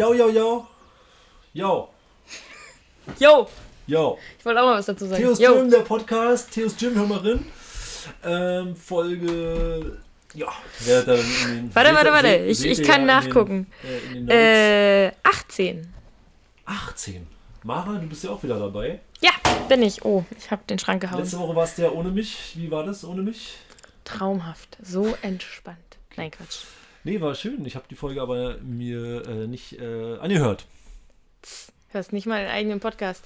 Yo, yo, yo. Yo, Yo! yo. Ich wollte auch mal was dazu sagen. Theos Yo. Gym, der Podcast. Theos Gym, hör mal rein. Ähm, Folge. Ja, wer dann in den. Warte, warte, warte. Ich, ich kann nachgucken. Den, äh, den Notes. Äh, 18. 18. Mara, du bist ja auch wieder dabei. Ja, bin ich. Oh, ich habe den Schrank gehauen. Letzte Woche warst du ja ohne mich. Wie war das ohne mich? Traumhaft. So entspannt. Nein, Quatsch. Nee, war schön. Ich habe die Folge aber mir äh, nicht äh, angehört. Hörst nicht mal den eigenen Podcast.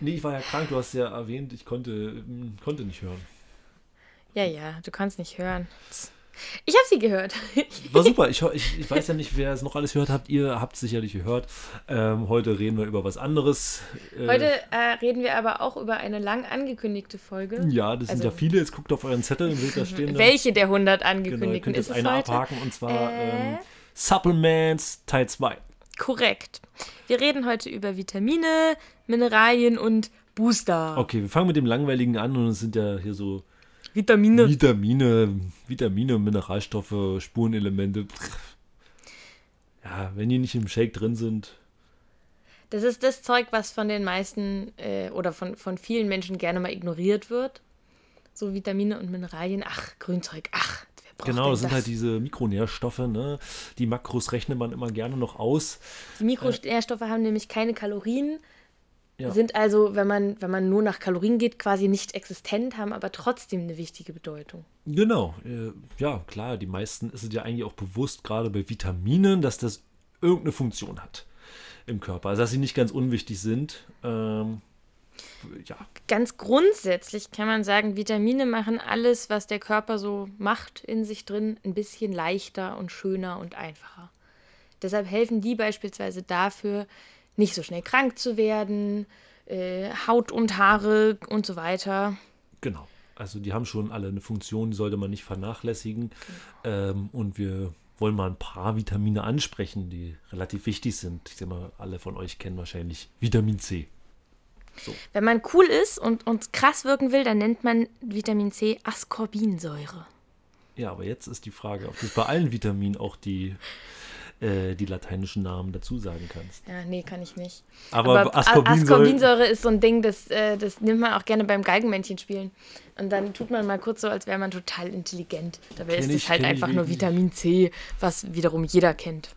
Nee, ich war ja krank. Du hast ja erwähnt, ich konnte, ähm, konnte nicht hören. Ja, ja, du kannst nicht hören. Ich habe sie gehört. War super. Ich, ich, ich weiß ja nicht, wer es noch alles gehört habt. Ihr habt es sicherlich gehört. Ähm, heute reden wir über was anderes. Äh, Heute äh, reden wir aber auch über eine lang angekündigte Folge. Ja, das sind also- ja viele. Jetzt guckt auf euren Zettel da stehen. Welche der 100 Genau, ihr angekündigten könnt ist jetzt eine heute? abhaken und zwar Äh? ähm, Supplements Teil 2. Korrekt. Wir reden heute über Vitamine, Mineralien und Booster. Okay, wir fangen mit dem langweiligen an und es sind ja hier so Vitamine. Vitamine, Vitamine, Mineralstoffe, Spurenelemente. Ja, wenn die nicht im Shake drin sind, Das ist das Zeug, was von den meisten äh, oder von, von vielen Menschen gerne mal ignoriert wird. So Vitamine und Mineralien. Ach, Grünzeug. Ach, wer braucht genau, das sind das? halt diese Mikronährstoffe, ne? Die Makros rechnet man immer gerne noch aus. Die Mikronährstoffe haben nämlich keine Kalorien, Ja. sind also, wenn man, wenn man nur nach Kalorien geht, quasi nicht existent, haben aber trotzdem eine wichtige Bedeutung. Genau, äh, ja, klar, die meisten ist es ja eigentlich auch bewusst, gerade bei Vitaminen, dass das irgendeine Funktion hat im Körper. Also, dass sie nicht ganz unwichtig sind. Ähm, ja, Ganz grundsätzlich kann man sagen, Vitamine machen alles, was der Körper so macht in sich drin, ein bisschen leichter und schöner und einfacher. Deshalb helfen die beispielsweise dafür, nicht so schnell krank zu werden, äh, Haut und Haare und so weiter. genau. Also, die haben schon alle eine Funktion, die sollte man nicht vernachlässigen. Ähm, und wir wollen mal ein paar Vitamine ansprechen, die relativ wichtig sind. Ich denke mal, alle von euch kennen wahrscheinlich Vitamin C. Wenn man cool ist und, und krass wirken will, dann nennt man Vitamin C Ascorbinsäure. Ja, aber jetzt ist die Frage, ob du bei allen Vitaminen auch die, äh, die lateinischen Namen dazu sagen kannst. Ja, nee, kann ich nicht. Aber, Aber Ascorbinsäure, Ascorbinsäure ist so ein Ding, das, äh, das nimmt man auch gerne beim Geigenmännchen spielen. Und dann tut man mal kurz so, als wäre man total intelligent. Dabei Kenn ist es halt einfach nur. Vitamin C, was wiederum jeder kennt.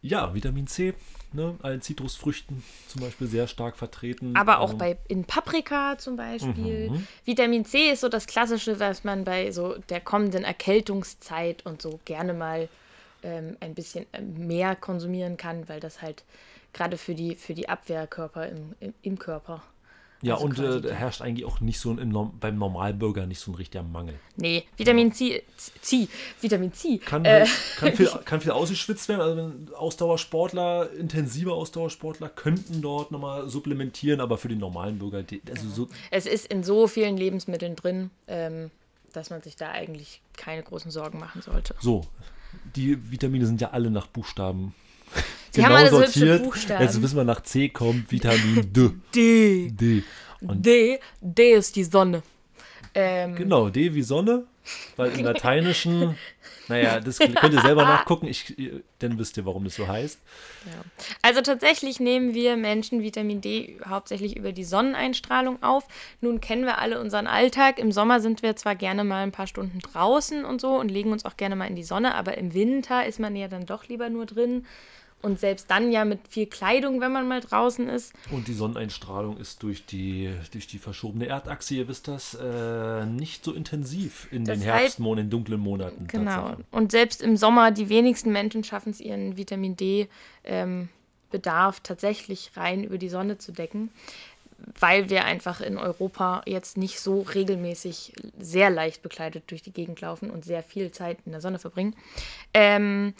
Ja, Vitamin C, ne, allen Zitrusfrüchten zum Beispiel sehr stark vertreten. Aber auch Ähm, bei in Paprika zum Beispiel. Mhm. Vitamin C ist so das Klassische, was man bei so der kommenden Erkältungszeit und so gerne mal ähm, ein bisschen äh, mehr konsumieren kann, weil das halt gerade für die, für die Abwehrkörper im, im, im Körper. Ja, also und äh, herrscht eigentlich auch nicht so ein, beim Normalbürger nicht so ein richtiger Mangel. Nee, Vitamin C, C Vitamin C. Kann, äh, kann, viel, kann viel ausgeschwitzt werden. Also Ausdauersportler, intensive Ausdauersportler könnten dort nochmal supplementieren, aber für den normalen Bürger, also so, es ist in so vielen Lebensmitteln drin, ähm, dass man sich da eigentlich keine großen Sorgen machen sollte. so, die Vitamine sind ja alle nach Buchstaben Sie haben alle so hübsche Buchstaben. Jetzt wissen wir, nach C kommt Vitamin D. D. D. Und D. D ist die Sonne. Ähm, Genau, D wie Sonne, weil im Lateinischen, naja, das könnt ihr selber nachgucken, ich, dann wisst ihr, warum das so heißt. Ja. Also tatsächlich nehmen wir Menschen Vitamin D hauptsächlich über die Sonneneinstrahlung auf. Nun kennen wir alle unseren Alltag. Im Sommer sind wir zwar gerne mal ein paar Stunden draußen und so und legen uns auch gerne mal in die Sonne, aber im Winter ist man ja dann doch lieber nur drin. Und selbst dann ja mit viel Kleidung, wenn man mal draußen ist. Und die Sonneneinstrahlung ist durch die, durch die verschobene Erdachse, ihr wisst das, äh, nicht so intensiv in den Deshalb- Herbstmonaten, in dunklen Monaten. Genau. Und selbst im Sommer, die wenigsten Menschen schaffen es, ihren Vitamin D-Bedarf tatsächlich rein über die Sonne zu decken, weil wir einfach in Europa jetzt nicht so regelmäßig sehr leicht bekleidet durch die Gegend laufen und sehr viel Zeit in der Sonne verbringen. Ähm,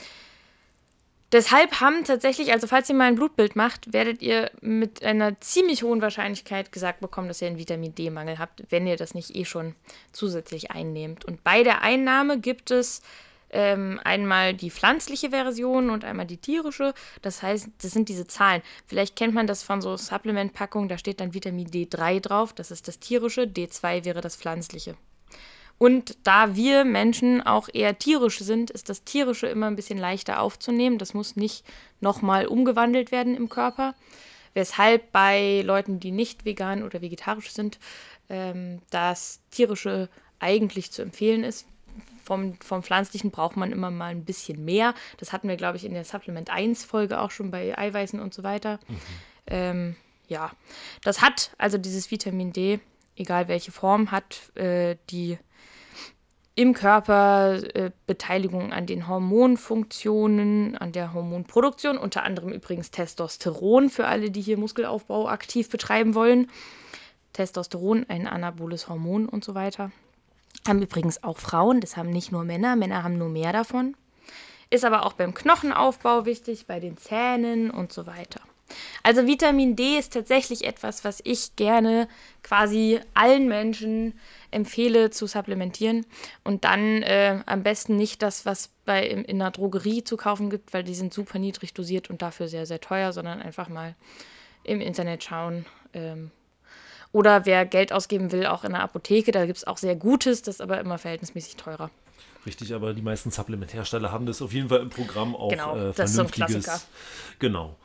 Deshalb haben tatsächlich, also falls ihr mal ein Blutbild macht, werdet ihr mit einer ziemlich hohen Wahrscheinlichkeit gesagt bekommen, dass ihr einen Vitamin D-Mangel habt, wenn ihr das nicht eh schon zusätzlich einnehmt. Und bei der Einnahme gibt es ähm, einmal die pflanzliche Version und einmal die tierische. Das heißt, das sind diese Zahlen. Vielleicht kennt man das von so Supplement-Packungen, da steht dann Vitamin D3 drauf, das ist das tierische, D2 wäre das pflanzliche. Und da wir Menschen auch eher tierisch sind, ist das Tierische immer ein bisschen leichter aufzunehmen. Das muss nicht nochmal umgewandelt werden im Körper. Weshalb bei Leuten, die nicht vegan oder vegetarisch sind, ähm, das Tierische eigentlich zu empfehlen ist. Vom, vom Pflanzlichen braucht man immer mal ein bisschen mehr. Das hatten wir, glaube ich, in der Supplement 1 Folge auch schon bei Eiweißen und so weiter. Mhm. Ähm, ja, das hat also dieses Vitamin D, egal welche Form, hat äh, die im Körper äh, Beteiligung an den Hormonfunktionen, an der Hormonproduktion, unter anderem übrigens Testosteron für alle, die hier Muskelaufbau aktiv betreiben wollen. Testosteron, ein anaboles Hormon und so weiter. Haben übrigens auch Frauen, das haben nicht nur Männer, Männer haben nur mehr davon. Ist aber auch beim Knochenaufbau wichtig, bei den Zähnen und so weiter. Also Vitamin D ist tatsächlich etwas, was ich gerne quasi allen Menschen empfehle zu supplementieren und dann äh, am besten nicht das, was bei in, in einer Drogerie zu kaufen gibt, weil die sind super niedrig dosiert und dafür sehr, sehr teuer, sondern einfach mal im Internet schauen. Ähm, oder wer Geld ausgeben will, auch in der Apotheke, da gibt es auch sehr Gutes, das ist aber immer verhältnismäßig teurer. Richtig, aber die meisten Supplementhersteller haben das auf jeden Fall im Programm auch genau, äh, das ist so ein Klassiker. Genau.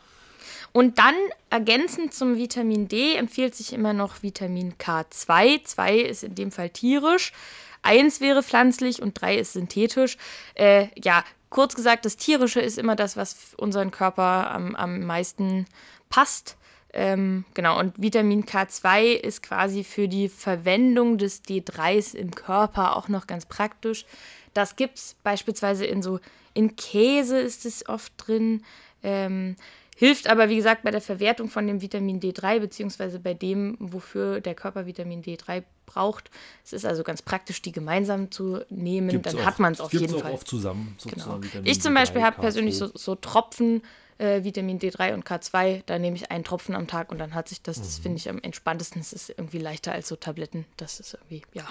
Und dann ergänzend zum Vitamin D empfiehlt sich immer noch Vitamin K2. 2 ist in dem Fall tierisch, 1 wäre pflanzlich und 3 ist synthetisch. Äh, ja, kurz gesagt, das Tierische ist immer das, was unseren Körper am, am meisten passt. Ähm, genau, und Vitamin K2 ist quasi für die Verwendung des D3s im Körper auch noch ganz praktisch. Das gibt es beispielsweise in so, in Käse ist es oft drin. Ähm, Hilft aber, wie gesagt, bei der Verwertung von dem Vitamin D3, beziehungsweise bei dem, wofür der Körper Vitamin D3 braucht. Es ist also ganz praktisch, die gemeinsam zu nehmen. Gibt's dann auch, hat man es auf jeden auch Fall. oft zusammen. Genau. Ich zum Beispiel habe persönlich so, so Tropfen äh, Vitamin D3 und K2. Da nehme ich einen Tropfen am Tag und dann hat sich das. Mhm. Das finde ich am entspanntesten. Es ist irgendwie leichter als so Tabletten. Das ist irgendwie, ja,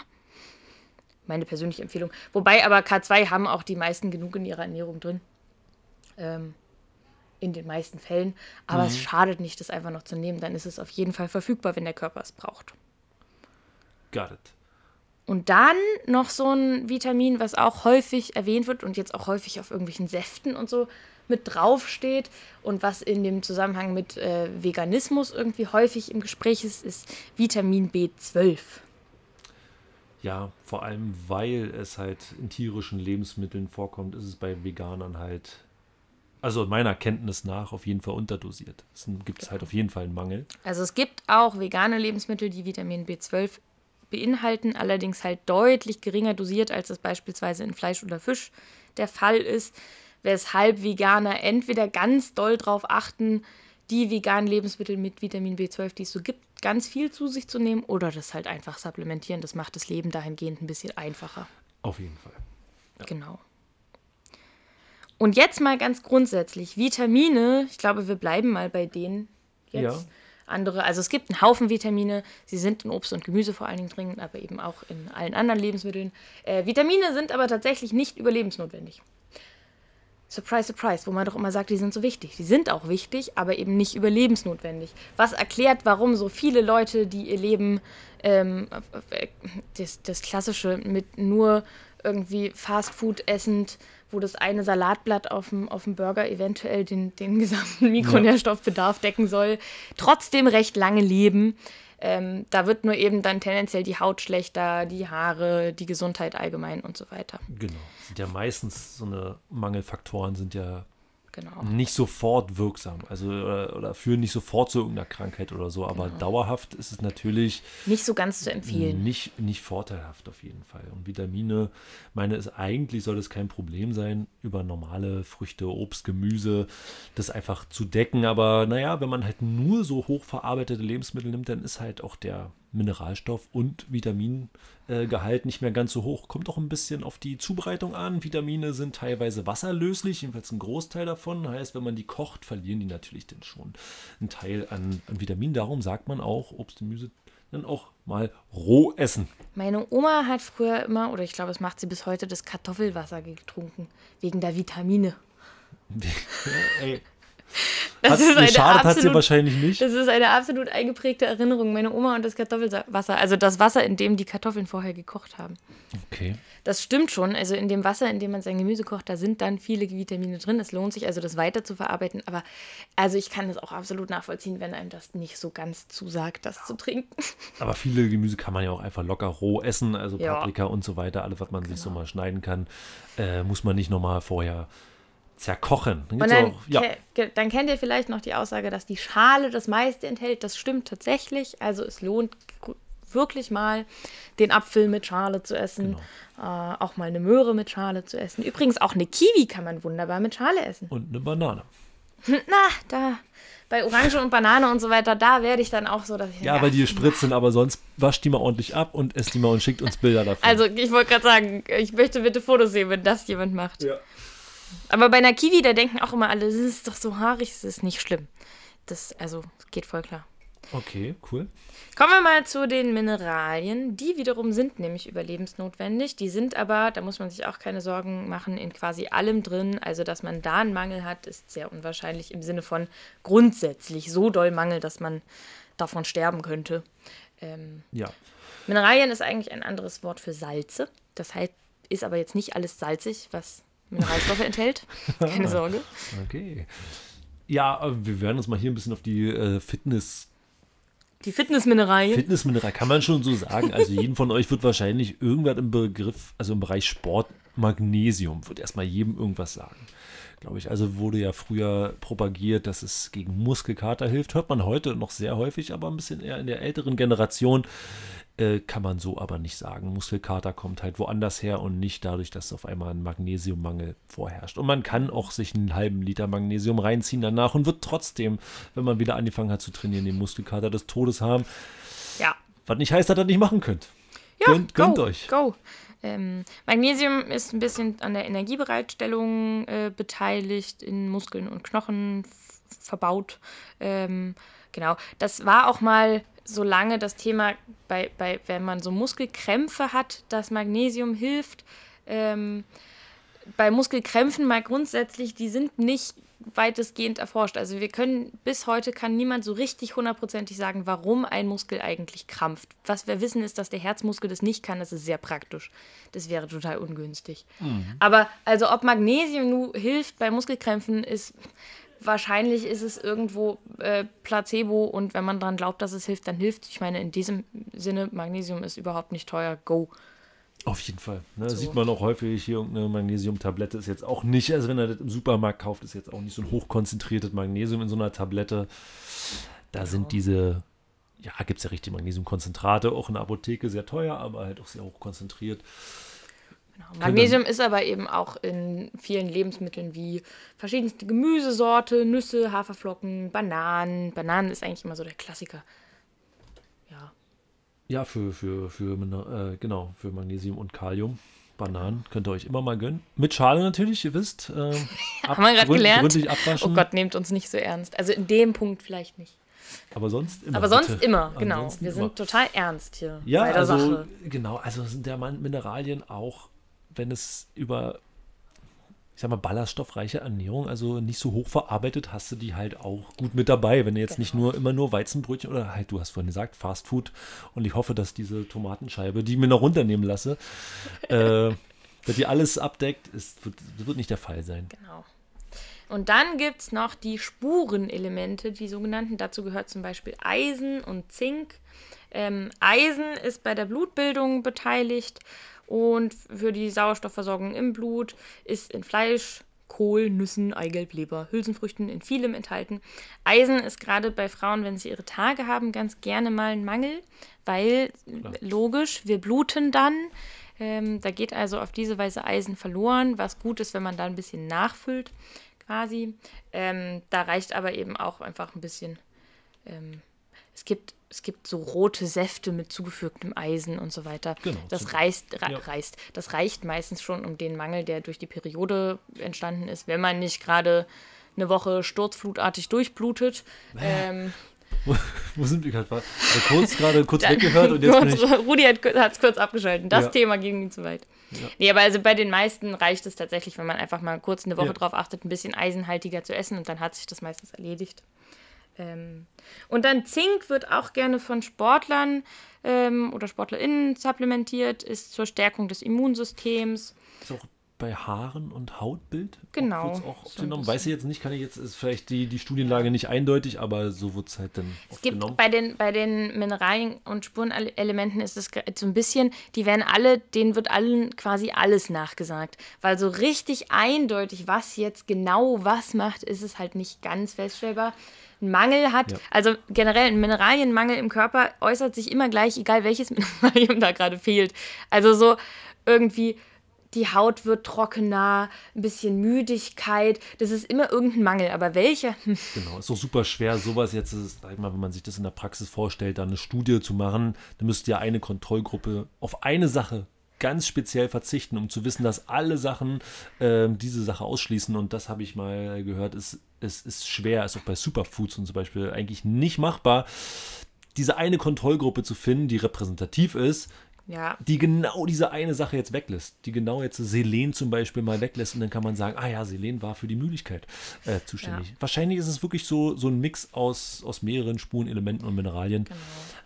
meine persönliche Empfehlung. Wobei aber K2 haben auch die meisten genug in ihrer Ernährung drin. Ähm, in den meisten Fällen. Aber mhm. es schadet nicht, das einfach noch zu nehmen. Dann ist es auf jeden Fall verfügbar, wenn der Körper es braucht. Got it. Und dann noch so ein Vitamin, was auch häufig erwähnt wird und jetzt auch häufig auf irgendwelchen Säften und so mit draufsteht und was in dem Zusammenhang mit äh, Veganismus irgendwie häufig im Gespräch ist, ist Vitamin B12. Ja, vor allem weil es halt in tierischen Lebensmitteln vorkommt, ist es bei Veganern halt also meiner Kenntnis nach auf jeden Fall unterdosiert. Es gibt es halt auf jeden Fall einen Mangel. Also es gibt auch vegane Lebensmittel, die Vitamin B12 beinhalten, allerdings halt deutlich geringer dosiert, als das beispielsweise in Fleisch oder Fisch der Fall ist, weshalb Veganer entweder ganz doll darauf achten, die veganen Lebensmittel mit Vitamin B12, die es so gibt, ganz viel zu sich zu nehmen oder das halt einfach supplementieren. Das macht das Leben dahingehend ein bisschen einfacher. Auf jeden Fall. Ja. Genau. Und jetzt mal ganz grundsätzlich, Vitamine, ich glaube, wir bleiben mal bei denen jetzt. Ja. Andere, also es gibt einen Haufen Vitamine, sie sind in Obst und Gemüse vor allen Dingen drin, aber eben auch in allen anderen Lebensmitteln. Äh, Vitamine sind aber tatsächlich nicht überlebensnotwendig. Surprise, surprise, wo man doch immer sagt, die sind so wichtig. Die sind auch wichtig, aber eben nicht überlebensnotwendig. Was erklärt, warum so viele Leute, die ihr Leben, ähm, das, das Klassische mit nur irgendwie Fastfood essend, wo das eine Salatblatt auf dem, auf dem Burger eventuell den, den gesamten Mikronährstoffbedarf decken soll, trotzdem recht lange leben. Ähm, da wird nur eben dann tendenziell die Haut schlechter, die Haare, die Gesundheit allgemein und so weiter. Genau. Sind ja meistens so eine Mangelfaktoren sind ja genau. nicht sofort wirksam. Also oder, oder, führen nicht sofort zu irgendeiner Krankheit oder so, aber genau. dauerhaft ist es natürlich nicht so ganz zu empfehlen. Nicht, nicht vorteilhaft auf jeden Fall. Und Vitamine, meine ist eigentlich soll es kein Problem sein, über normale Früchte, Obst, Gemüse das einfach zu decken. Aber naja, wenn man halt nur so hochverarbeitete Lebensmittel nimmt, dann ist halt auch der Mineralstoff- und Vitamingehalt nicht mehr ganz so hoch. Kommt auch ein bisschen auf die Zubereitung an. Vitamine sind teilweise wasserlöslich, jedenfalls ein Großteil davon. Heißt, wenn man die kocht, verlieren die natürlich dann schon einen Teil an, an Vitaminen. Darum sagt man auch, Obst und Gemüse dann auch mal roh essen. Meine Oma hat früher immer, oder ich glaube, es macht sie bis heute, das Kartoffelwasser getrunken, wegen der Vitamine. ey. Das Hat, eine schadet hat sie absolut- wahrscheinlich nicht. Das ist eine absolut eingeprägte Erinnerung. Meine Oma und das Kartoffelwasser, also das Wasser, in dem die Kartoffeln vorher gekocht haben. Okay. Das stimmt schon. Also in dem Wasser, in dem man sein Gemüse kocht, da sind dann viele Vitamine drin. Es lohnt sich also, das weiter zu verarbeiten. Aber also ich kann das auch absolut nachvollziehen, wenn einem das nicht so ganz zusagt, das zu trinken. Aber viele Gemüse kann man ja auch einfach locker roh essen, also Ja. Paprika und so weiter, alles, was man sich so mal schneiden kann, äh, muss man nicht nochmal vorher zerkochen. Dann Und dann, auch, ja, ke- dann kennt ihr vielleicht noch die Aussage, dass die Schale das meiste enthält. Das stimmt tatsächlich. Also es lohnt wirklich mal, den Apfel mit Schale zu essen. Genau. Äh, auch mal eine Möhre mit Schale zu essen. Übrigens auch eine Kiwi kann man wunderbar mit Schale essen. und eine Banane. Na, da bei Orange und Banane und so weiter, da werde ich dann auch so, dass ich Ja, weil die gespritzt sind, aber sonst wascht die mal ordentlich ab und esst die mal und schickt uns Bilder davon. Also ich wollte gerade sagen, ich möchte bitte Fotos sehen, wenn das jemand macht. ja. Aber bei einer Kiwi, da denken auch immer alle, das ist doch so haarig, das ist nicht schlimm. Das, also, geht voll klar. Okay, cool. Kommen wir mal zu den Mineralien. Die wiederum sind nämlich überlebensnotwendig. Die sind aber, da muss man sich auch keine Sorgen machen, in quasi allem drin. Also, dass man da einen Mangel hat, ist sehr unwahrscheinlich im Sinne von grundsätzlich so doll Mangel, dass man davon sterben könnte. Ähm, Ja. Mineralien ist eigentlich ein anderes Wort für Salze. Das heißt, ist aber jetzt nicht alles salzig, was Mineralstoffe enthält. Keine Sorge. Okay. Ja, aber wir werden uns mal hier ein bisschen auf die äh, Fitness Die Fitnessmineralien. Fitnessmineral kann man schon so sagen. Also jeden von euch wird wahrscheinlich irgendwas im Begriff, also im Bereich Sport, Magnesium, wird erstmal jedem irgendwas sagen. Glaube ich. Also wurde ja früher propagiert, dass es gegen Muskelkater hilft. Hört man heute noch sehr häufig, aber ein bisschen eher in der älteren Generation. Äh, kann man so aber nicht sagen. Muskelkater kommt halt woanders her und nicht dadurch, dass auf einmal ein Magnesiummangel vorherrscht. Und man kann auch sich einen halben Liter Magnesium reinziehen danach und wird trotzdem, wenn man wieder angefangen hat zu trainieren, den Muskelkater des Todes haben. Ja. Was nicht heißt, dass ihr das nicht machen könnt. Ja, gönnt, gönnt go, euch. Go. Ähm, Magnesium ist ein bisschen an der Energiebereitstellung äh, beteiligt, in Muskeln und Knochen verbaut. Ähm, genau. Das war auch mal so lange das Thema, bei, bei, wenn man so Muskelkrämpfe hat, dass Magnesium hilft. Ähm, bei Muskelkrämpfen mal grundsätzlich, die sind nicht weitestgehend erforscht. Also wir können, bis heute kann niemand so richtig hundertprozentig sagen, warum ein Muskel eigentlich krampft. Was wir wissen ist, dass der Herzmuskel das nicht kann, das ist sehr praktisch. Das wäre total ungünstig. Aber also ob Magnesium nu hilft bei Muskelkrämpfen, ist wahrscheinlich ist es irgendwo äh, Placebo und wenn man daran glaubt, dass es hilft, dann hilft. Ich meine, in diesem Sinne, Magnesium ist überhaupt nicht teuer. Go. Auf jeden Fall. Ne, Sieht man auch häufig hier irgendeine Magnesiumtablette ist jetzt auch nicht, also wenn ihr das im Supermarkt kauft, ist jetzt auch nicht so ein hochkonzentriertes Magnesium in so einer Tablette. Da sind diese, ja, gibt es ja richtig Magnesiumkonzentrate, auch in der Apotheke sehr teuer, aber halt auch sehr hoch konzentriert. Genau. Magnesium ist aber eben auch in vielen Lebensmitteln wie verschiedenste Gemüsesorte, Nüsse, Haferflocken, Bananen. Bananen ist eigentlich immer so der Klassiker. Ja. Für, für, für, äh, genau, für Magnesium und Kalium. Bananen könnt ihr euch immer mal gönnen. Mit Schale natürlich, ihr wisst. Äh, ab, Haben wir gerade gelernt? Oh Gott, nehmt uns nicht so ernst. Also in dem Punkt vielleicht nicht. Aber sonst immer. Aber sonst bitte. immer, genau. Ansonsten Wir immer. sind total ernst hier Ja, bei der also Sache. genau, also sind der Mineralien auch, wenn es über, ich sag mal, ballaststoffreiche Ernährung, also nicht so hoch verarbeitet, hast du die halt auch gut mit dabei. Wenn du jetzt nicht Genau. nur immer nur Weizenbrötchen oder halt, du hast vorhin gesagt, Fast Food und ich hoffe, dass diese Tomatenscheibe, die ich mir noch runternehmen lasse, äh, dass die alles abdeckt, ist, wird, wird nicht der Fall sein. Genau. Und dann gibt es noch die Spurenelemente, die sogenannten. Dazu gehört zum Beispiel Eisen und Zink. Ähm, Eisen ist bei der Blutbildung beteiligt und für die Sauerstoffversorgung im Blut ist in Fleisch, Kohl, Nüssen, Eigelb, Leber, Hülsenfrüchten in vielem enthalten. Eisen ist gerade bei Frauen, wenn sie ihre Tage haben, ganz gerne mal ein Mangel, weil logisch, wir bluten dann. Ähm, da geht also auf diese Weise Eisen verloren, was gut ist, wenn man da ein bisschen nachfüllt, quasi. Ähm, da reicht aber eben auch einfach ein bisschen. Ähm, es gibt es gibt so rote Säfte mit zugefügtem Eisen und so weiter. Genau, das zum- reicht, re ja. reicht. Das reicht meistens schon um den Mangel, der durch die Periode entstanden ist, wenn man nicht gerade eine Woche sturzflutartig durchblutet. Ähm, Wo sind wir gerade? Kurz gerade kurz weggehört und jetzt bin ich Rudi hat es kurz abgeschaltet. Das Ja. Thema ging ihm zu weit. Nee, aber also bei den meisten reicht es tatsächlich, wenn man einfach mal kurz eine Woche Ja. drauf achtet, ein bisschen eisenhaltiger zu essen und dann hat sich das meistens erledigt. Ähm, und dann Zink wird auch gerne von Sportlern ähm, oder SportlerInnen supplementiert, ist zur Stärkung des Immunsystems. Ist auch bei Haaren und Hautbild Genau, auch so ein aufgenommen. bisschen. Weiß ich jetzt nicht, kann ich jetzt, ist vielleicht die, die Studienlage nicht eindeutig, aber so wird es halt dann Es gibt aufgenommen. bei den, bei den Mineralien und Spurenelementen ist es so ein bisschen, die werden alle, denen wird allen quasi alles nachgesagt. Weil so richtig eindeutig, was jetzt genau was macht, ist es halt nicht ganz feststellbar. Ein Mangel hat, Ja. also generell ein Mineralienmangel im Körper äußert sich immer gleich, egal welches Mineralium da gerade fehlt. Also so irgendwie die Haut wird trockener, ein bisschen Müdigkeit, das ist immer irgendein Mangel, aber welcher? Genau, ist doch super schwer, sowas jetzt, ist, sag ich mal, wenn man sich das in der Praxis vorstellt, da eine Studie zu machen, dann müsste ja eine Kontrollgruppe auf eine Sache ganz speziell verzichten, um zu wissen, dass alle Sachen ähm, diese Sache ausschließen. Und das habe ich mal gehört, ist, es ist schwer, ist auch bei Superfoods und zum Beispiel eigentlich nicht machbar, diese eine Kontrollgruppe zu finden, die repräsentativ ist, Ja, die genau diese eine Sache jetzt weglässt, die genau jetzt Selen zum Beispiel mal weglässt und dann kann man sagen, ah ja, Selen war für die Müdigkeit äh, zuständig. Ja. Wahrscheinlich ist es wirklich so, so ein Mix aus, aus mehreren Spurenelementen und Mineralien. Genau.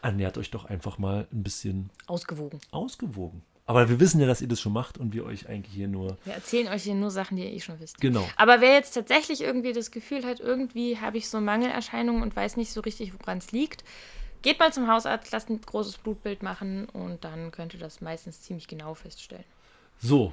Ernährt euch doch einfach mal ein bisschen ausgewogen. ausgewogen. Aber wir wissen ja, dass ihr das schon macht und wir euch eigentlich hier nur Wir erzählen euch hier nur Sachen, die ihr eh schon wisst. genau. Aber wer jetzt tatsächlich irgendwie das Gefühl hat, irgendwie habe ich so Mangelerscheinungen und weiß nicht so richtig, woran es liegt, geht mal zum Hausarzt, lasst ein großes Blutbild machen und dann könnt ihr das meistens ziemlich genau feststellen. So.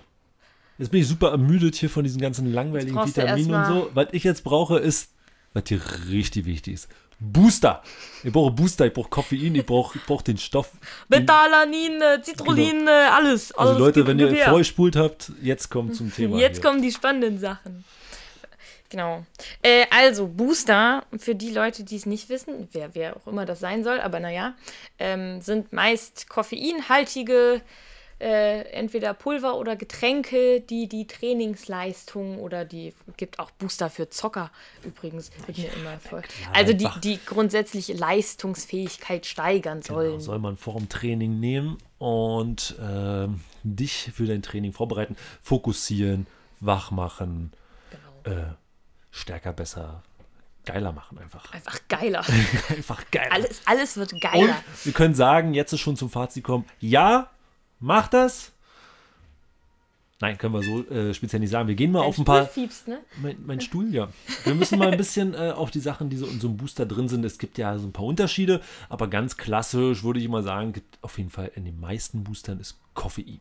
Jetzt bin ich super ermüdet hier von diesen ganzen langweiligen Vitaminen und so. Was ich jetzt brauche, ist, was hier richtig wichtig ist. Booster. Ich brauche Booster, ich brauche Koffein, ich brauche ich brauch den Stoff. Betalanin, Citrullin, äh, alles. also alles Leute, wenn ihr her. vorgespult habt, jetzt kommt zum Thema. Jetzt hier. kommen die spannenden Sachen. Genau. Äh, also, Booster, für die Leute, die es nicht wissen, wer, wer auch immer das sein soll, aber naja, ähm, sind meist koffeinhaltige, äh, entweder Pulver oder Getränke, die die Trainingsleistung oder die, gibt auch Booster für Zocker übrigens, wird mir immer voll. Also die, die grundsätzliche Leistungsfähigkeit steigern sollen. Genau, soll man vor dem Training nehmen und ähm, dich für dein Training vorbereiten, fokussieren, wach machen, Genau. äh, stärker, besser, geiler machen einfach. Einfach geiler. Einfach geiler. alles, alles wird Und geiler. wir können sagen, jetzt ist schon zum Fazit kommen, ja, mach das. Nein, können wir so äh, speziell nicht sagen. Wir gehen mal auf ein paar. Stuhl fiebst, ne? Mein, mein Stuhl, ja. Wir müssen mal ein bisschen äh, auf die Sachen, die so in so einem Booster drin sind. Es gibt ja so ein paar Unterschiede, aber ganz klassisch würde ich mal sagen, gibt auf jeden Fall in den meisten Boostern ist Koffein.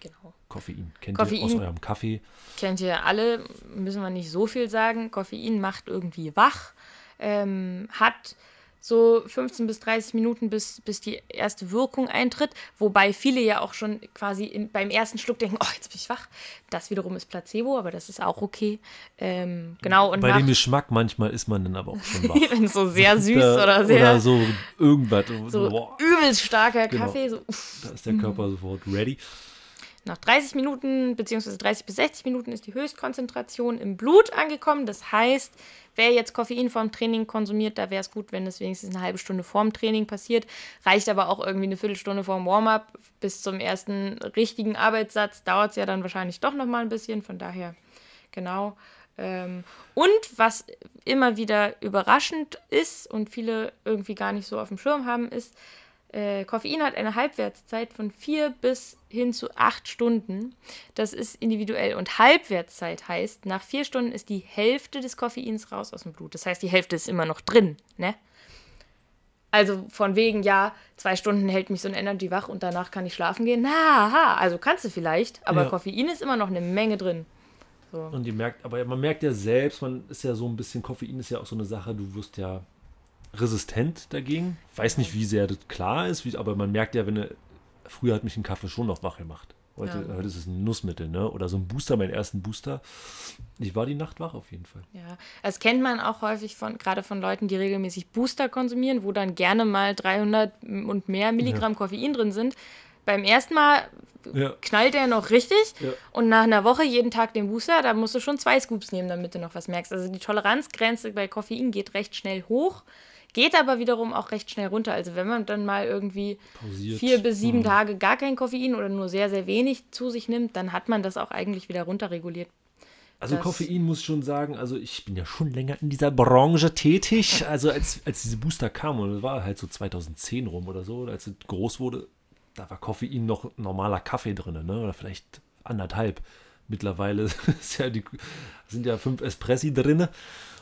Genau. Koffein. Kennt Koffein. ihr aus eurem Kaffee? Kennt ihr alle, müssen wir nicht so viel sagen. Koffein macht irgendwie wach, ähm, hat so 15 bis 30 Minuten, bis, bis die erste Wirkung eintritt. Wobei viele ja auch schon quasi in, beim ersten Schluck denken, oh, jetzt bin ich wach. Das wiederum ist Placebo, aber das ist auch okay. Ähm, genau, und Bei nach, dem Geschmack manchmal ist man dann aber auch schon wach. wenn so sehr süß Da- oder sehr Oder so irgendwas. so Boah, übelst starker Genau. Kaffee, so uff. da ist der Körper sofort ready. Nach 30 Minuten bzw. 30 bis 60 Minuten ist die Höchstkonzentration im Blut angekommen. Das heißt, wer jetzt Koffein vorm Training konsumiert, da wäre es gut, wenn es wenigstens eine halbe Stunde vorm Training passiert. Reicht aber auch irgendwie eine Viertelstunde vorm Warm-up bis zum ersten richtigen Arbeitssatz. Dauert es ja dann wahrscheinlich doch nochmal ein bisschen. Von daher, genau. Ähm, und was immer wieder überraschend ist und viele irgendwie gar nicht so auf dem Schirm haben, ist, äh, Koffein hat eine Halbwertszeit von vier bis hin zu acht Stunden. Das ist individuell. Und Halbwertszeit heißt, nach vier Stunden ist die Hälfte des Koffeins raus aus dem Blut. Das heißt, die Hälfte ist immer noch drin. Ne? Also von wegen, ja, zwei Stunden hält mich so ein Energy wach und danach kann ich schlafen gehen. Na, ha, also kannst du vielleicht, aber Ja. Koffein ist immer noch eine Menge drin. So. Und ihr merkt, aber man merkt ja selbst, man ist ja so ein bisschen, Koffein ist ja auch so eine Sache, du wirst ja resistent dagegen. Weiß nicht, wie sehr das klar ist, wie, aber man merkt ja, wenn du, früher hat mich ein Kaffee schon noch wach gemacht. Heute, Ja. heute ist es ein Nussmittel, ne? Oder so ein Booster, meinen ersten Booster. Ich war die Nacht wach auf jeden Fall. Ja, das kennt man auch häufig von, gerade von Leuten, die regelmäßig Booster konsumieren, wo dann gerne mal 300 und mehr Milligramm Koffein drin sind. Beim ersten Mal Ja. knallt der noch richtig Ja. und nach einer Woche jeden Tag den Booster, da musst du schon zwei Scoops nehmen, damit du noch was merkst. Also die Toleranzgrenze bei Koffein geht recht schnell hoch, geht aber wiederum auch recht schnell runter. Also wenn man dann mal irgendwie Pausiert. vier bis sieben Hm. Tage gar kein Koffein oder nur sehr, sehr wenig zu sich nimmt, dann hat man das auch eigentlich wieder runterreguliert. Also Das- Koffein muss ich schon sagen, also ich bin ja schon länger in dieser Branche tätig. Also als, als diese Booster kamen, und das war halt so 2010 rum oder so, als es groß wurde, da war Koffein noch normaler Kaffee drin, ne? Oder vielleicht anderthalb. Mittlerweile ja die, sind ja fünf Espressi drin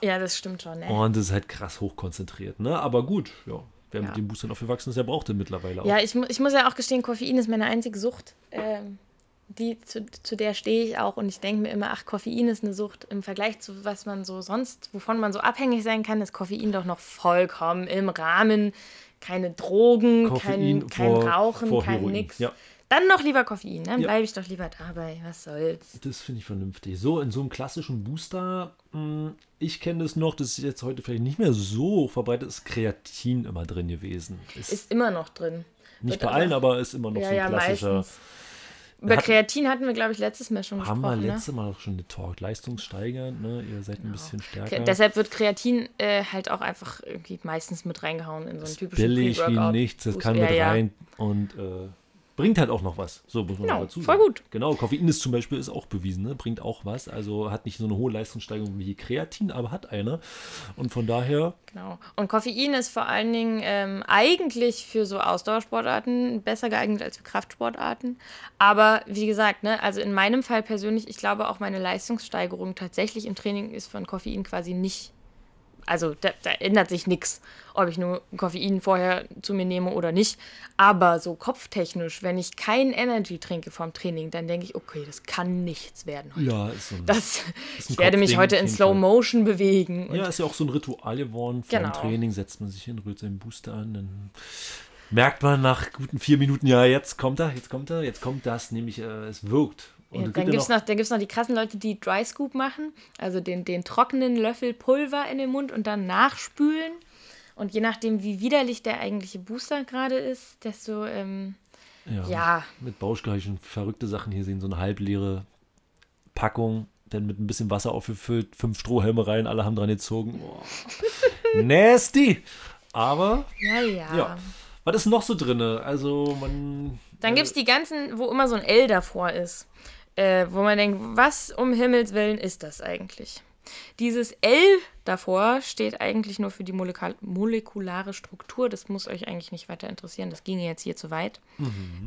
Ja, das stimmt schon. Ne? und das ist halt krass hochkonzentriert, ne? Aber gut, ja. Wer Ja. mit den Boostern aufgewachsen ist, der braucht den mittlerweile auch. Ja, ich, ich muss ja auch gestehen, Koffein ist meine einzige Sucht. Ähm, die, zu, zu der stehe ich auch und ich denke mir immer, ach, Koffein ist eine Sucht. Im Vergleich zu was man so sonst, wovon man so abhängig sein kann, ist Koffein doch noch vollkommen im Rahmen. Keine Drogen, Koffein kein, kein vor- Rauchen, vor kein Heroin. nix. Ja. Dann noch lieber Koffein, dann Ja. bleibe ich doch lieber dabei. Was soll's. Das finde ich vernünftig. So, in so einem klassischen Booster, mh, ich kenne das noch, das ist jetzt heute vielleicht nicht mehr so verbreitet, ist Kreatin immer drin gewesen. Ist, Ist immer noch drin. nicht wird bei allen, aber ist immer noch Ja, so ein ja, klassischer. meistens. Über Hat- Kreatin hatten wir, glaube ich, letztes Mal schon Haben wir gesprochen. ne? letzte Mal auch schon getalkt. Leistungssteigernd, ne? Ihr seid ein bisschen stärker. Ke- Deshalb wird Kreatin äh, halt auch einfach irgendwie meistens mit reingehauen in so einen typischen Billig wie nichts, das kann ja, mit ja. rein und äh, bringt halt auch noch was. So muss man Genau, dazu voll sagen. gut. Genau, Koffein ist zum Beispiel ist auch bewiesen, ne? bringt auch was. Also hat nicht so eine hohe Leistungssteigerung wie Kreatin, aber hat eine. Und von daher Genau. Und Koffein ist vor allen Dingen ähm, eigentlich für so Ausdauersportarten besser geeignet als für Kraftsportarten. Aber wie gesagt, ne, also in meinem Fall persönlich, ich glaube auch meine Leistungssteigerung tatsächlich im Training ist von Koffein quasi nicht. Also da, da ändert sich nichts, ob ich nur Koffein vorher zu mir nehme oder nicht. Aber so kopftechnisch, wenn ich kein Energy trinke vom Training, dann denke ich, okay, das kann nichts werden heute. ja, ist so ein Das, Ist ein ich werde mich heute in Slow. Motion bewegen. Ja, ist ja auch so ein Ritual geworden. Vor Genau. dem Training setzt man sich hin, rührt seinen Booster an, dann merkt man nach guten vier Minuten, ja, jetzt kommt er, jetzt kommt er, jetzt kommt das, nämlich äh, es wirkt. Ja, dann gibt es noch, dann gibt's noch die krassen Leute, die Dry Scoop machen, also den, den trockenen Löffel Pulver in den Mund und dann nachspülen. Und je nachdem, wie widerlich der eigentliche Booster gerade ist, desto, ähm, ja, ja. mit Bauschka habe ich schon verrückte Sachen hier sehen, so eine halbleere Packung, dann mit ein bisschen Wasser aufgefüllt, fünf Strohhelme rein, alle haben dran gezogen. Boah. Nasty! Aber, ja, ja. ja. Was ist noch so drin? Also, man. Dann gibt es die ganzen, wo immer so ein L davor ist, äh, wo man denkt, was um Himmels Willen ist das eigentlich? Dieses L davor steht eigentlich nur für die molekul molekulare Struktur. Das muss euch eigentlich nicht weiter interessieren. Das ginge jetzt hier zu weit.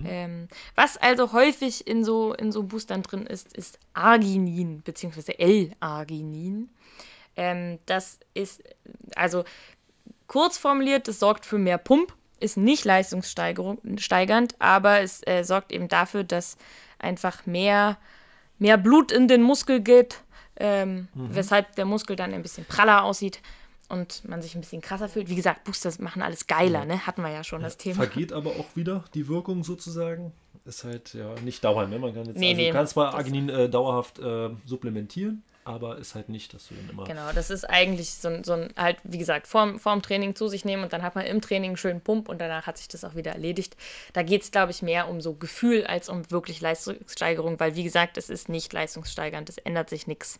Ähm, was also häufig in so, in so Boostern drin ist, ist Arginin, beziehungsweise L-Arginin. Ähm, das ist, also kurz formuliert, das sorgt für mehr Pump, ist nicht leistungssteigernd, aber es äh, sorgt eben dafür, dass einfach mehr, mehr Blut in den Muskel geht, ähm, weshalb der Muskel dann ein bisschen praller aussieht und man sich ein bisschen krasser fühlt. Wie gesagt, Boosters machen alles geiler, ne? Hatten wir ja schon das Thema. Vergeht aber auch wieder die Wirkung sozusagen. Ist halt ja nicht dauernd. Ne? Man kann jetzt, Nee, also, nee, du kannst zwar das- Arginin äh, dauerhaft äh, supplementieren, aber ist halt nicht, dass du dann immer. Genau, das ist eigentlich so ein, so ein halt, wie gesagt, vorm, vorm Training zu sich nehmen und dann hat man im Training einen schönen Pump und danach hat sich das auch wieder erledigt. Da geht es, glaube ich, mehr um so Gefühl als um wirklich Leistungssteigerung, weil, wie gesagt, es ist nicht leistungssteigernd, es ändert sich nichts.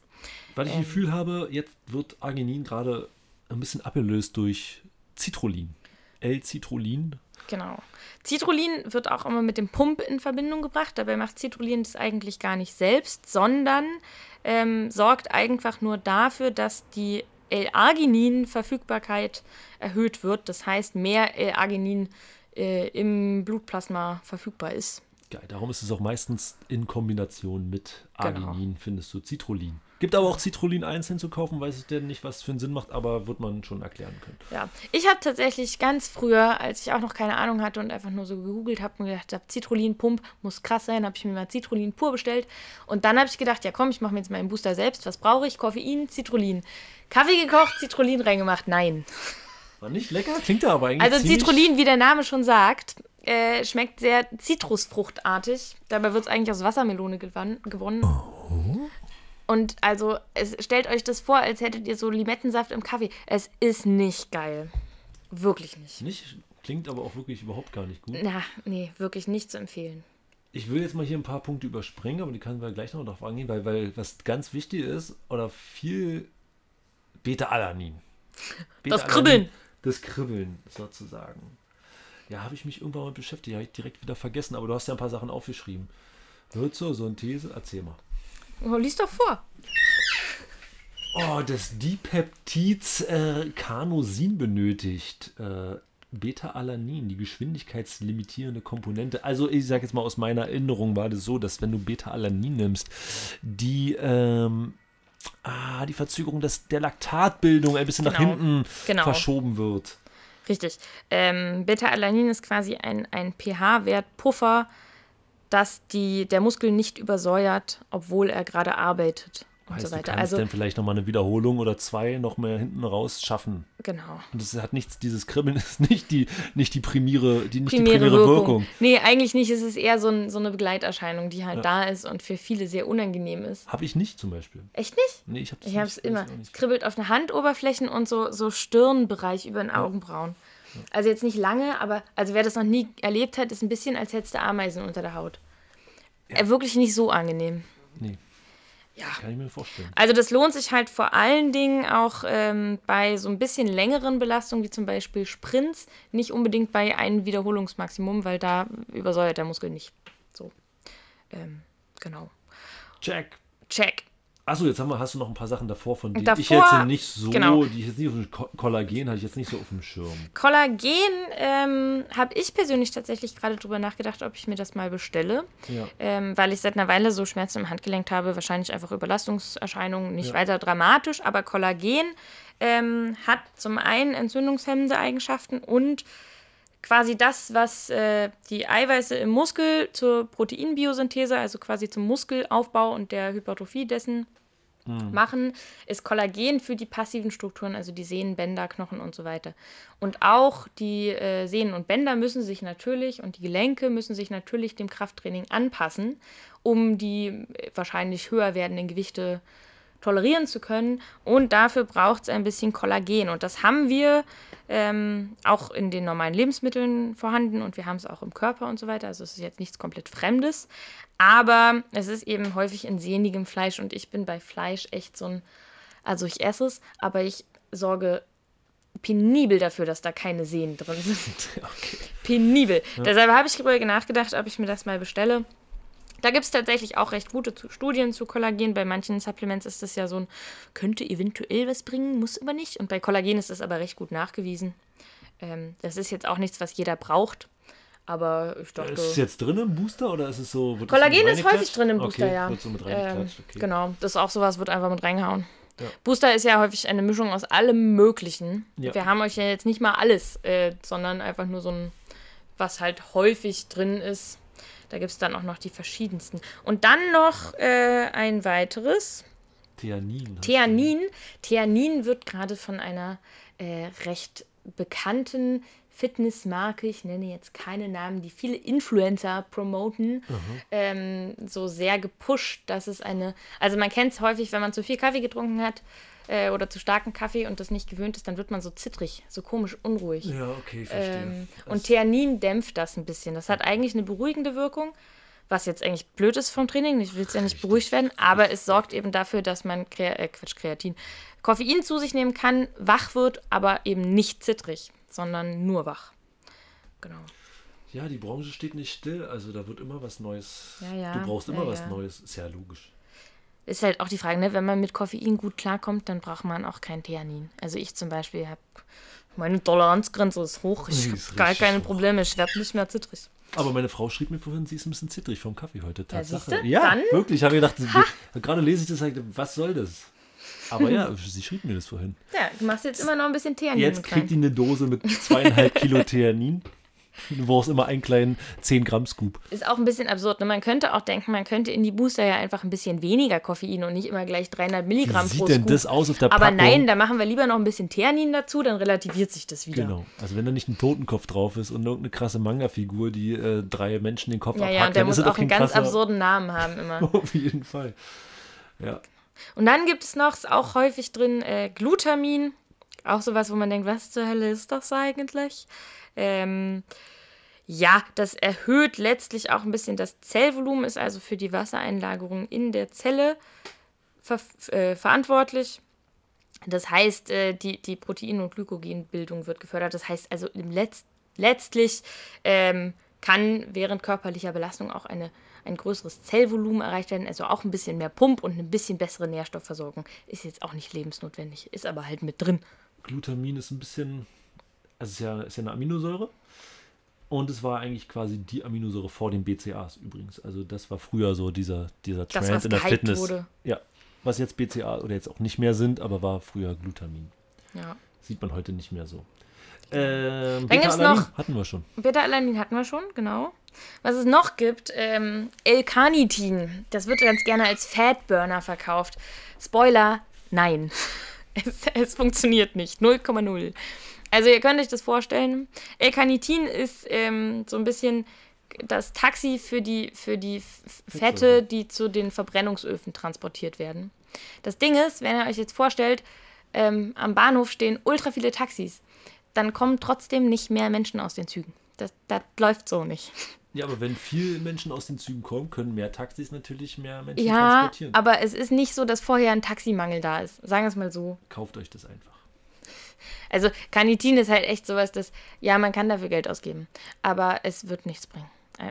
Weil ich Ähm. Gefühl habe, jetzt wird Arginin gerade ein bisschen abgelöst durch Citrullin. L-Citrullin. Genau. Citrullin wird auch immer mit dem Pump in Verbindung gebracht. Dabei macht Citrullin das eigentlich gar nicht selbst, sondern ähm, sorgt einfach nur dafür, dass die L-Arginin-Verfügbarkeit erhöht wird. Das heißt, mehr L-Arginin äh, im Blutplasma verfügbar ist. Geil, darum ist es auch meistens in Kombination mit Genau. Arginin, findest du Citrullin. Gibt aber auch Citrullin einzeln zu kaufen, weiß ich denn nicht, was für einen Sinn macht, aber wird man schon erklären können. Ja, ich habe tatsächlich ganz früher, als ich auch noch keine Ahnung hatte und einfach nur so gegoogelt habe und gedacht habe, Citrullin-Pump muss krass sein, habe ich mir mal Citrullin pur bestellt. Und dann habe ich gedacht, ja komm, ich mache mir jetzt meinen Booster selbst. Was brauche ich? Koffein, Citrullin. Kaffee gekocht, Citrullin reingemacht. Nein. War nicht lecker? Klingt aber eigentlich Also Citrullin, wie der Name schon sagt, äh, schmeckt sehr zitrusfruchtartig. Dabei wird es eigentlich aus Wassermelone gewann- gewonnen. Und also, es, stellt euch das vor, als hättet ihr so Limettensaft im Kaffee. Es ist nicht geil. Wirklich nicht. Nicht, klingt aber auch wirklich überhaupt gar nicht gut. Na, nee, wirklich nicht zu empfehlen. Ich will jetzt mal hier ein paar Punkte überspringen, aber die können wir gleich noch darauf angehen, weil, weil was ganz wichtig ist, oder viel Beta-Alanin. Das Beta-Alanin, Kribbeln. das Kribbeln sozusagen. Ja, habe ich mich irgendwann mal beschäftigt, habe ich direkt wieder vergessen, aber du hast ja ein paar Sachen aufgeschrieben. So, so ein These? Erzähl mal. Oh, lies doch vor. Oh, das Dipeptids äh, Carnosin benötigt. Äh, Beta-Alanin, die geschwindigkeitslimitierende Komponente. Also ich sage jetzt mal aus meiner Erinnerung war das so, dass wenn du Beta-Alanin nimmst, die ähm, ah, die Verzögerung des, der Laktatbildung ein bisschen Genau. nach hinten Genau. verschoben wird. Richtig. Ähm, Beta-Alanin ist quasi ein, ein pH-Wert, Puffer, dass die, der Muskel nicht übersäuert, obwohl er gerade arbeitet und Heißt, so du weiter. kannst Also, dann vielleicht nochmal eine Wiederholung oder zwei noch mehr hinten raus schaffen. genau. Und das hat nichts, dieses Kribbeln ist nicht die, nicht die primäre, die, nicht Primäre, die primäre Wirkung. Wirkung. Nee, eigentlich nicht. Es ist eher so, ein, so eine Begleiterscheinung, die halt Ja. da ist und für viele sehr unangenehm ist. Habe ich nicht zum Beispiel. Echt nicht? Nee, ich habe Ich habe es immer. Es kribbelt auf den Handoberflächen und so, so Stirnbereich über den Augenbrauen. Also jetzt nicht lange, aber also wer das noch nie erlebt hat, ist ein bisschen, als hättest du Ameisen unter der Haut. Äh, wirklich nicht so angenehm. Nee, Ja. kann ich mir vorstellen. Also das lohnt sich halt vor allen Dingen auch ähm, bei so ein bisschen längeren Belastungen, wie zum Beispiel Sprints, nicht unbedingt bei einem Wiederholungsmaximum, weil da übersäuert der Muskel nicht. So. Ähm, genau. Check. Check. Achso, jetzt haben wir, hast du noch ein paar Sachen davor, von denen ich jetzt nicht so, genau. die ich jetzt nicht auf dem Ko- Kollagen hatte ich jetzt nicht so auf dem Schirm. Kollagen ähm, habe ich persönlich tatsächlich gerade drüber nachgedacht, ob ich mir das mal bestelle, Ja. ähm, weil ich seit einer Weile so Schmerzen im Handgelenk habe, wahrscheinlich einfach Überlastungserscheinungen, nicht Ja. weiter dramatisch, aber Kollagen ähm, hat zum einen entzündungshemmende Eigenschaften und quasi das, was äh, die Eiweiße im Muskel zur Proteinbiosynthese, also quasi zum Muskelaufbau und der Hypertrophie dessen machen, ist Kollagen für die passiven Strukturen, also die Sehnen, Bänder, Knochen und so weiter. Und auch die äh, Sehnen und Bänder müssen sich natürlich und die Gelenke müssen sich natürlich dem Krafttraining anpassen, um die äh, wahrscheinlich höher werdenden Gewichte tolerieren zu können. Und dafür braucht es ein bisschen Kollagen. Und das haben wir ähm, auch in den normalen Lebensmitteln vorhanden und wir haben es auch im Körper und so weiter. Also es ist jetzt nichts komplett Fremdes. Aber es ist eben häufig in sehnigem Fleisch und ich bin bei Fleisch echt so ein. Also ich esse es, aber ich sorge penibel dafür, dass da keine Sehnen drin sind. Okay. penibel. Deshalb habe ich darüber nachgedacht, ob ich mir das mal bestelle. Da gibt es tatsächlich auch recht gute Studien zu Kollagen. Bei manchen Supplements ist das ja so ein, könnte eventuell was bringen, muss aber nicht. Und bei Kollagen ist das aber recht gut nachgewiesen. Ähm, das ist jetzt auch nichts, was jeder braucht. Aber ich dachte. Ist es jetzt drin im Booster oder ist es so? wird das Kollagen ist häufig drin im Booster, okay, ja. Wird so mit Ähm, okay. Genau, das ist auch sowas, wird einfach mit reingehauen. Ja. Booster ist ja häufig eine Mischung aus allem Möglichen. Ja. Wir haben euch ja jetzt nicht mal alles, äh, sondern einfach nur so ein, was halt häufig drin ist. Da gibt es dann auch noch die verschiedensten. Und dann noch äh, ein weiteres. Theanin. Theanin. Theanin wird gerade von einer äh, recht bekannten Fitnessmarke, ich nenne jetzt keine Namen, die viele Influencer promoten, ähm, so sehr gepusht, dass es eine, also man kennt es häufig, wenn man zu viel Kaffee getrunken hat äh, oder zu starken Kaffee und das nicht gewöhnt ist, dann wird man so zittrig, so komisch unruhig. Ja, okay, verstehe. Ähm, und Theanin dämpft das ein bisschen. Das hat eigentlich eine beruhigende Wirkung, was jetzt eigentlich blöd ist vom Training. Ich will es ja nicht beruhigt werden, aber es sorgt eben dafür, dass man Krea äh, Quatsch, Kreatin, Koffein zu sich nehmen kann, wach wird, aber eben nicht zittrig, sondern nur wach. Genau. Ja, die Branche steht nicht still, also da wird immer was Neues. Ja, ja, Du brauchst immer ja, was. Neues, ist ja logisch. Ist halt auch die Frage, ne? wenn man mit Koffein gut klarkommt, dann braucht man auch kein Theanin. Also ich zum Beispiel habe, meine Toleranzgrenze ist hoch, ich habe gar keine hoch. Probleme, ich werde nicht mehr zittrig. Aber meine Frau schrieb mir vorhin, sie ist ein bisschen zittrig vom Kaffee heute. Tatsache. Ja, Dann- wirklich. Ich habe gedacht, sie- gerade lese ich das, halt, was soll das? Aber ja, sie schrieb mir das vorhin. Ja, du machst jetzt immer noch ein bisschen Theanin Jetzt rein. kriegt die eine Dose mit zweieinhalb Kilo Theanin. Du brauchst immer einen kleinen 10 Gramm Scoop. Ist auch ein bisschen absurd. Ne? Man könnte auch denken, man könnte in die Booster ja einfach ein bisschen weniger Koffein und nicht immer gleich 300 Wie Milligramm pro sieht denn Scoop. das aus auf der Aber Packung? nein, da machen wir lieber noch ein bisschen Theanin dazu, dann relativiert sich das wieder. Genau. Also wenn da nicht ein Totenkopf drauf ist und irgendeine krasse Manga-Figur, die äh, drei Menschen den Kopf Ja, abhackt, ja, und der muss auch einen ganz krasser- absurden Namen haben immer. Auf jeden Fall. Ja. Und dann gibt es noch, ist auch häufig drin, äh, Glutamin. Auch sowas, wo man denkt, was zur Hölle ist das eigentlich? Ähm, ja, das erhöht letztlich auch ein bisschen das Zellvolumen, ist also für die Wassereinlagerung in der Zelle ver äh, verantwortlich. Das heißt, äh, die, die Protein- und Glykogenbildung wird gefördert. Das heißt also Letz letztlich ähm, kann während körperlicher Belastung auch eine, ein größeres Zellvolumen erreicht werden, also auch ein bisschen mehr Pump und ein bisschen bessere Nährstoffversorgung. Ist jetzt auch nicht lebensnotwendig, ist aber halt mit drin. Glutamin ist ein bisschen, also ist ja, ist ja eine Aminosäure. Und es war eigentlich quasi die Aminosäure vor den BCAs übrigens. Also das war früher so dieser, dieser Trend das, in der Fitness. Wurde. Ja, was jetzt BCA oder jetzt auch nicht mehr sind, aber war früher Glutamin. Ja. Sieht man heute nicht mehr so. Ähm, es noch. Hatten wir schon. Beta-Alanin hatten wir schon, genau. Was es noch gibt, ähm, L-Carnitin. Das wird ganz gerne als Fatburner verkauft. Spoiler, nein. es, es funktioniert nicht. 0,0. Also ihr könnt euch das vorstellen. L-Carnitin ist ähm, so ein bisschen das Taxi für die, für die Fette, die zu den Verbrennungsöfen transportiert werden. Das Ding ist, wenn ihr euch jetzt vorstellt, ähm, am Bahnhof stehen ultra viele Taxis, dann kommen trotzdem nicht mehr Menschen aus den Zügen. Das, das läuft so nicht. Ja, aber wenn viele Menschen aus den Zügen kommen, können mehr Taxis natürlich mehr Menschen ja, transportieren. Ja, aber es ist nicht so, dass vorher ein Taximangel da ist. Sagen wir es mal so. Kauft euch das einfach. Also Carnitin ist halt echt sowas, dass, ja, man kann dafür Geld ausgeben, aber es wird nichts bringen.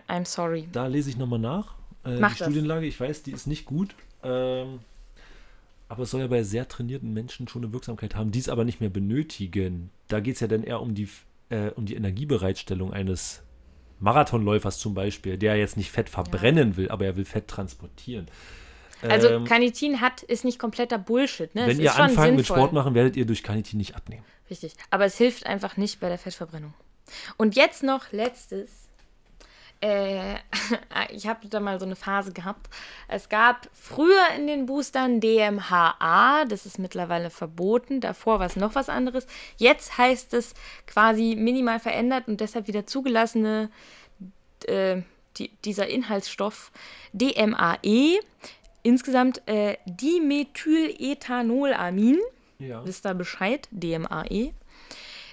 I'm sorry. Da lese ich nochmal nach. Äh, Mach die das. Studienlage, ich weiß, die ist nicht gut. Ähm, aber es soll ja bei sehr trainierten Menschen schon eine Wirksamkeit haben, die es aber nicht mehr benötigen. Da geht es ja dann eher um die, äh, um die Energiebereitstellung eines Marathonläufers zum Beispiel, der jetzt nicht Fett verbrennen ja. will, aber er will Fett transportieren. Also ähm, Carnitin hat, ist nicht kompletter Bullshit. Ne? Wenn ihr anfangt mit Sport machen, werdet ihr durch Carnitin nicht abnehmen. Richtig. Aber es hilft einfach nicht bei der Fettverbrennung. Und jetzt noch letztes äh, ich habe da mal so eine Phase gehabt. Es gab früher in den Boostern DMHA, das ist mittlerweile verboten. Davor war es noch was anderes. Jetzt heißt es quasi minimal verändert und deshalb wieder zugelassene äh, die, dieser Inhaltsstoff DMAE. Insgesamt äh, Dimethylethanolamin. Ja. Wisst ihr Bescheid? DMAE.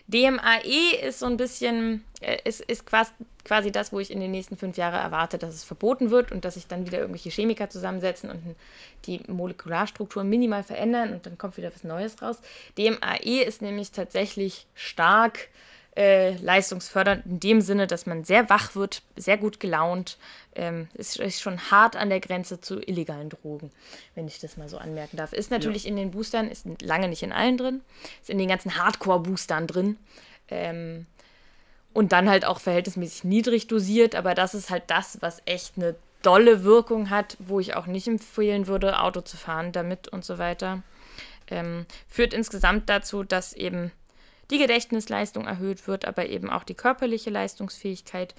DMAE ist so ein bisschen, äh, ist, ist quasi, quasi das, wo ich in den nächsten fünf Jahren erwarte, dass es verboten wird und dass sich dann wieder irgendwelche Chemiker zusammensetzen und die Molekularstruktur minimal verändern und dann kommt wieder was Neues raus. DMAE ist nämlich tatsächlich stark äh, leistungsfördernd in dem Sinne, dass man sehr wach wird, sehr gut gelaunt. Ähm, ist, ist schon hart an der Grenze zu illegalen Drogen, wenn ich das mal so anmerken darf. Ist natürlich ja. in den Boostern, ist lange nicht in allen drin, ist in den ganzen Hardcore-Boostern drin. Ähm, und dann halt auch verhältnismäßig niedrig dosiert, aber das ist halt das, was echt eine dolle Wirkung hat, wo ich auch nicht empfehlen würde, Auto zu fahren damit und so weiter. Ähm, führt insgesamt dazu, dass eben die Gedächtnisleistung erhöht wird, aber eben auch die körperliche Leistungsfähigkeit.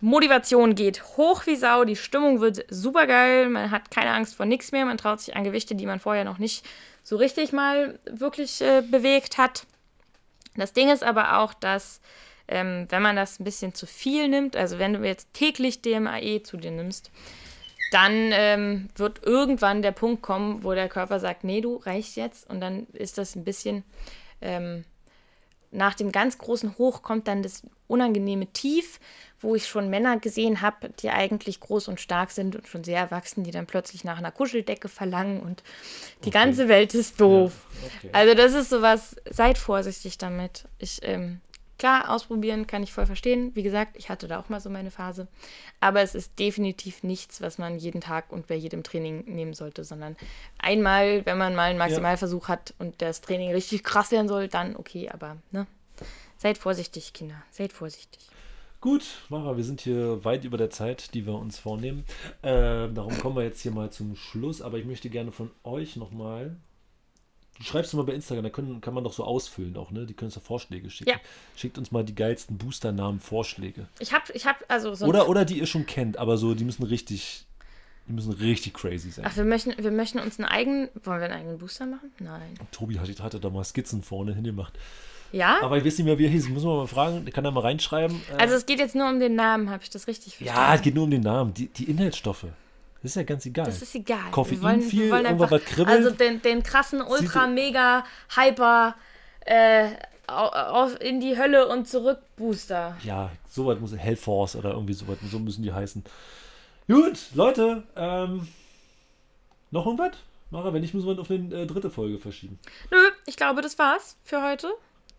Motivation geht hoch wie Sau, die Stimmung wird super geil, man hat keine Angst vor nichts mehr, man traut sich an Gewichte, die man vorher noch nicht so richtig mal wirklich äh, bewegt hat. Das Ding ist aber auch, dass ähm, wenn man das ein bisschen zu viel nimmt, also wenn du jetzt täglich DMAE zu dir nimmst, dann ähm, wird irgendwann der Punkt kommen, wo der Körper sagt, nee, du reichst jetzt und dann ist das ein bisschen ähm, nach dem ganz großen Hoch kommt dann das unangenehme Tief, wo ich schon Männer gesehen habe, die eigentlich groß und stark sind und schon sehr erwachsen, die dann plötzlich nach einer Kuscheldecke verlangen und die okay. ganze Welt ist doof. Ja, okay. Also das ist sowas, seid vorsichtig damit. Ich ähm, Klar, ausprobieren kann ich voll verstehen. Wie gesagt, ich hatte da auch mal so meine Phase. Aber es ist definitiv nichts, was man jeden Tag und bei jedem Training nehmen sollte, sondern einmal, wenn man mal einen Maximalversuch ja. hat und das Training richtig krass werden soll, dann okay. Aber ne, seid vorsichtig, Kinder. Seid vorsichtig. Gut, Mara, wir sind hier weit über der Zeit, die wir uns vornehmen. Äh, darum kommen wir jetzt hier mal zum Schluss. Aber ich möchte gerne von euch nochmal schreibst du mal bei Instagram, da können, kann man doch so ausfüllen auch, ne? Die können uns da Vorschläge schicken. Ja. Schickt uns mal die geilsten Boosternamen, Vorschläge. Ich hab, ich hab, also so Oder, oder die ihr schon kennt, aber so, die müssen richtig, die müssen richtig crazy sein. Ach, wir möchten, wir möchten uns einen eigenen, wollen wir einen eigenen Booster machen? Nein. Tobi hatte, hatte da mal Skizzen vorne hingemacht. Ja? Aber ich weiß nicht mehr, wie er hieß. Muss man mal fragen. Kann da mal reinschreiben. Also es geht jetzt nur um den Namen, habe ich das richtig verstanden? Ja, es geht nur um den Namen. Die, die Inhaltsstoffe. Das ist ja ganz egal. Das ist egal. Koffein wir wollen, viel, wir wollen einfach, was kribbelt. Also den, den krassen, ultra, mega, hyper äh, in die Hölle und zurück Booster. Ja, sowas muss Hellforce oder irgendwie sowas, so müssen die heißen. Gut, Leute, ähm, noch irgendwas? Mara, wenn nicht, müssen wir auf eine äh, dritte Folge verschieben. Nö, ich glaube, das war's für heute.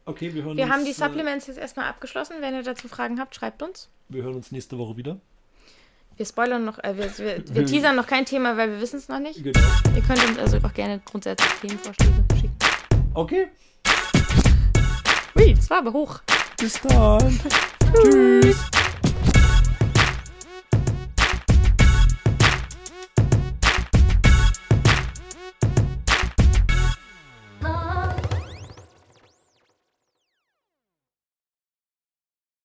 Okay, wir hören Wir uns. haben die äh, Supplements jetzt erstmal abgeschlossen. Wenn ihr dazu Fragen habt, schreibt uns. wir hören uns nächste Woche wieder. Wir spoilern noch, äh, wir, wir, wir teasern noch kein Thema, weil wir wissen es noch nicht. Genau. Ihr könnt uns also auch gerne grundsätzlich Themenvorschläge schicken. Okay, Ui, das war aber hoch. bis dann. Tschüss.